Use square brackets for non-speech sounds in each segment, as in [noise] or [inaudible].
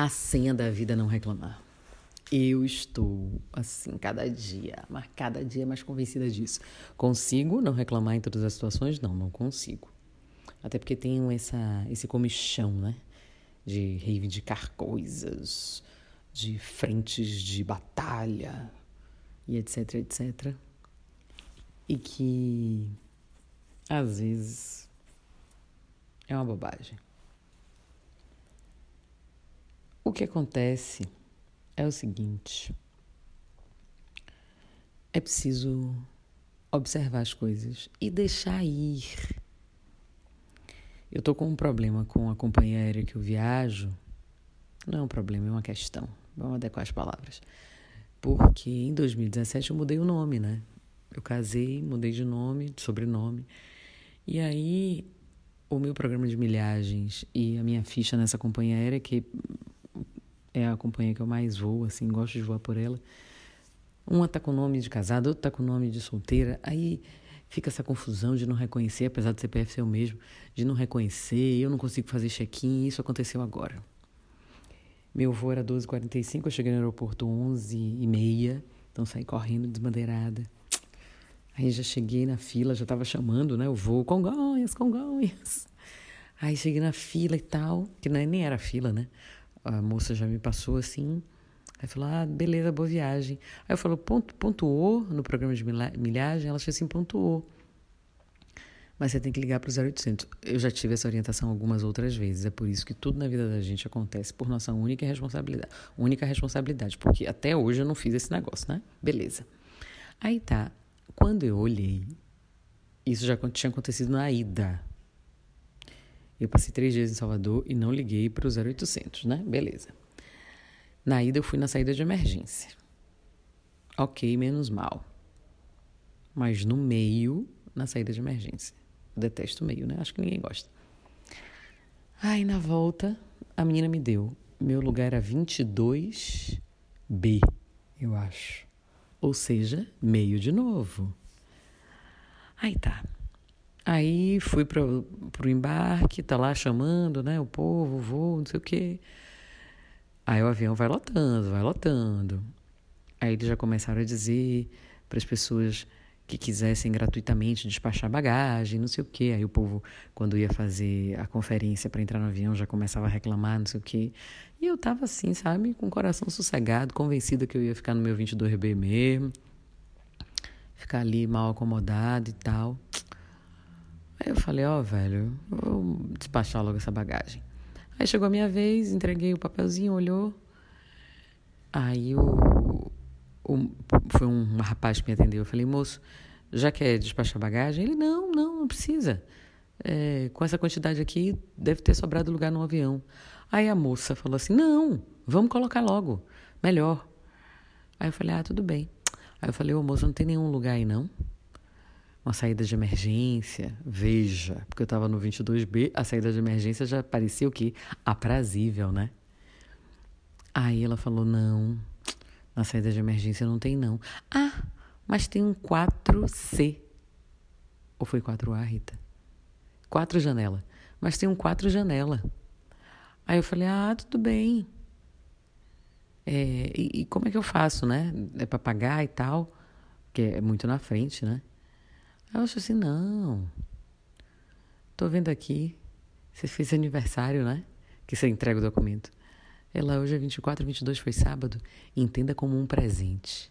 A senha da vida não reclamar. Eu estou, assim, cada dia, mas cada dia mais convencida disso. Consigo não reclamar em todas as situações? Não, não consigo. Até porque tenho essa, esse comichão, né? De reivindicar coisas, de frentes de batalha e etc, etc. E que, às vezes, é uma bobagem. O que acontece é o seguinte: é preciso observar as coisas e deixar ir. Eu tô com um problema com a companhia aérea que eu viajo. Não é um problema, é uma questão. Vamos adequar as palavras. Porque em 2017 eu mudei o nome, né? Eu casei, mudei de nome, de sobrenome. E aí o meu programa de milhagens e a minha ficha nessa companhia aérea, que é a companhia que eu mais vou, assim, gosto de voar por ela. Uma tá com nome de casada, outra tá com nome de solteira. Aí fica essa confusão de não reconhecer, apesar do CPF ser o mesmo, de não reconhecer, eu não consigo fazer check-in, isso aconteceu agora. Meu voo era 12h45, eu cheguei no aeroporto 11h30, então saí correndo desbandeirada. Aí já cheguei na fila, já estava chamando, né, o voo, Congonhas, Congonhas. Aí cheguei na fila e tal, que nem era fila, né? A moça já me passou assim. Aí falou, ah, beleza, boa viagem. Aí eu falo, ponto, pontuou no programa de milhagem? Ela achou assim, pontuou. Mas você tem que ligar para o 0800. Eu já tive essa orientação algumas outras vezes. É por isso que tudo na vida da gente acontece por nossa única responsabilidade. Única responsabilidade. Porque até hoje eu não fiz esse negócio, né? Beleza. Aí tá. Quando eu olhei, isso já tinha acontecido na ida. Eu passei três dias em Salvador e não liguei para o 0800, né? Beleza. Na ida eu fui na saída de emergência. Ok, menos mal. Mas no meio, na saída de emergência. Eu detesto o meio, né? Acho que ninguém gosta. Aí na volta, a menina me deu. Meu lugar era 22B, eu acho. Ou seja, meio de novo. Aí tá. Aí fui para o embarque, tá lá chamando, né? O povo, o voo, não sei o quê. Aí o avião vai lotando, vai lotando. Aí eles já começaram a dizer para as pessoas que quisessem gratuitamente despachar bagagem, não sei o quê. Aí o povo, quando ia fazer a conferência para entrar no avião, já começava a reclamar, não sei o quê. E eu tava assim, sabe, com o coração sossegado, convencida que eu ia ficar no meu 22B mesmo, ficar ali mal acomodado e tal. Eu falei, ó, oh, velho, vou despachar logo essa bagagem. Aí chegou a minha vez, entreguei o papelzinho, olhou. Aí o, o, foi um rapaz que me atendeu. Eu falei, moço, já quer despachar bagagem? Ele, não, não, não precisa. É, com essa quantidade aqui, deve ter sobrado lugar no avião. Aí a moça falou assim, não, vamos colocar logo, melhor. Aí eu falei, ah, tudo bem. Aí eu falei, ô moço, não tem nenhum lugar aí não? Uma saída de emergência, veja, porque eu estava no 22B, a saída de emergência já parecia o quê? Aprazível, né? Aí ela falou: não, na saída de emergência não tem não. Ah, mas tem um 4C. Ou foi 4A, Rita? Quatro janela. Mas tem um 4 janela. Aí eu falei: ah, tudo bem. É, e, e como é que eu faço, né? É para pagar e tal, que é muito na frente, né? Eu acho assim, não. Tô vendo aqui. Você fez aniversário, né? Que você entrega o documento. Ela hoje é 24, 22, foi sábado. Entenda como um presente.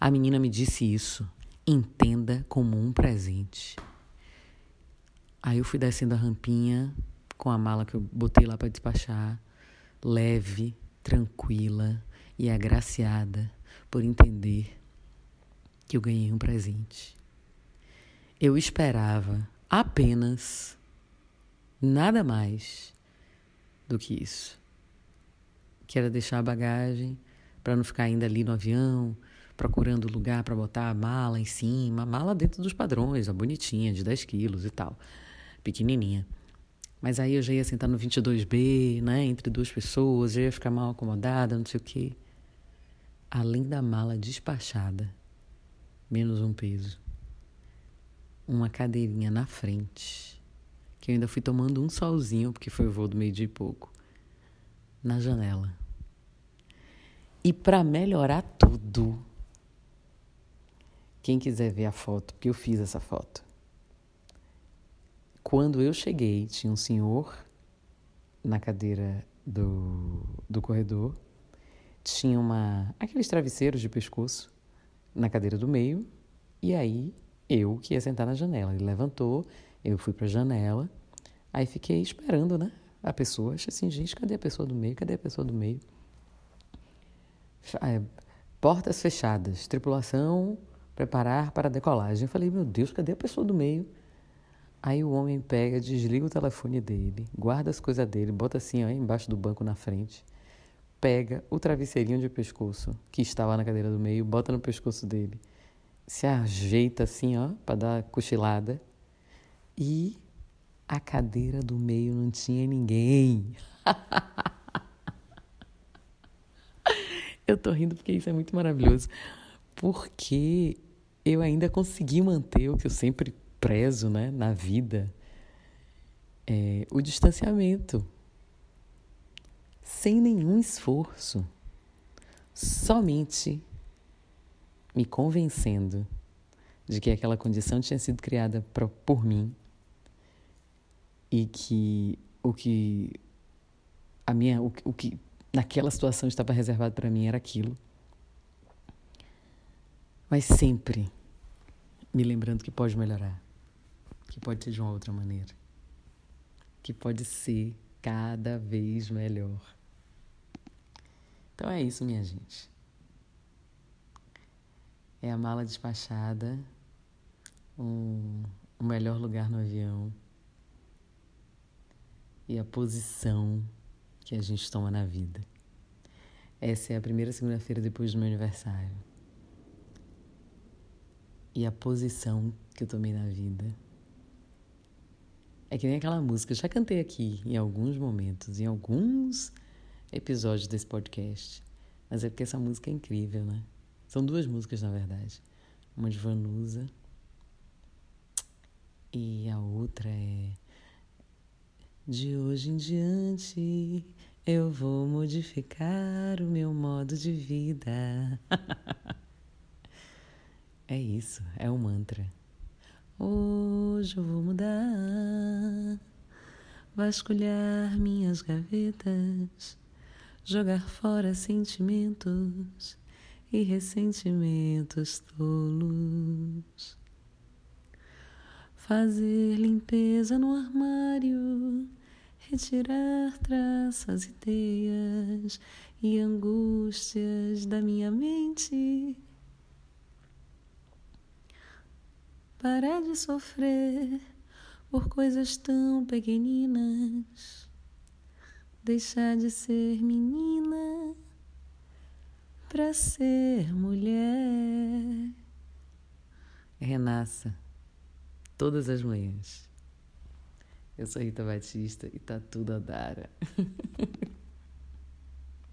A menina me disse isso. Entenda como um presente. Aí eu fui descendo a rampinha com a mala que eu botei lá para despachar, leve, tranquila e agraciada por entender que eu ganhei um presente. Eu esperava apenas nada mais do que isso. Que era deixar a bagagem para não ficar ainda ali no avião, procurando lugar para botar a mala em cima, a mala dentro dos padrões, a bonitinha, de 10 quilos e tal, pequenininha. Mas aí eu já ia sentar no 22B, né, entre duas pessoas, já ia ficar mal acomodada, não sei o quê. Além da mala despachada, menos um peso uma cadeirinha na frente, que eu ainda fui tomando um solzinho, porque foi o voo do meio-dia e pouco. na janela. E para melhorar tudo, quem quiser ver a foto, porque eu fiz essa foto. Quando eu cheguei, tinha um senhor na cadeira do, do corredor, tinha uma aqueles travesseiros de pescoço na cadeira do meio, e aí eu que ia sentar na janela. Ele levantou, eu fui para a janela, aí fiquei esperando, né? A pessoa, achei assim, gente, cadê a pessoa do meio? Cadê a pessoa do meio? É, portas fechadas, tripulação preparar para decolagem. Eu falei, meu Deus, cadê a pessoa do meio? Aí o homem pega, desliga o telefone dele, guarda as coisas dele, bota assim, ó, embaixo do banco na frente, pega o travesseirinho de pescoço que estava na cadeira do meio, bota no pescoço dele, se ajeita assim, ó, para dar cochilada. E a cadeira do meio não tinha ninguém. [laughs] Eu tô rindo porque isso é muito maravilhoso. Porque eu ainda consegui manter o que eu sempre prezo né, na vida: é, o distanciamento. Sem nenhum esforço. Somente me convencendo de que aquela condição tinha sido criada por, por mim e que o que a minha o, o que naquela situação estava reservado para mim era aquilo. Mas sempre me lembrando que pode melhorar, que pode ser de uma outra maneira, que pode ser cada vez melhor. Então é isso, minha gente. É a mala despachada, um, o melhor lugar no avião e a posição que a gente toma na vida. Essa é a primeira segunda-feira depois do meu aniversário. E a posição que eu tomei na vida. É que nem aquela música, eu já cantei aqui em alguns momentos, em alguns episódios desse podcast. Mas é porque essa música é incrível, né? São duas músicas, na verdade. Uma de Vanusa e a outra é de hoje em diante eu vou modificar o meu modo de vida. [laughs] é isso, é um mantra. Hoje eu vou mudar, vasculhar minhas gavetas, jogar fora sentimentos e ressentimentos tolos fazer limpeza no armário, retirar traças e teias e angústias da minha mente. Parar de sofrer por coisas tão pequeninas, deixar de ser menina para ser mulher. Renasça todas as manhãs. Eu sou Rita Batista e tá tudo a dar. [laughs]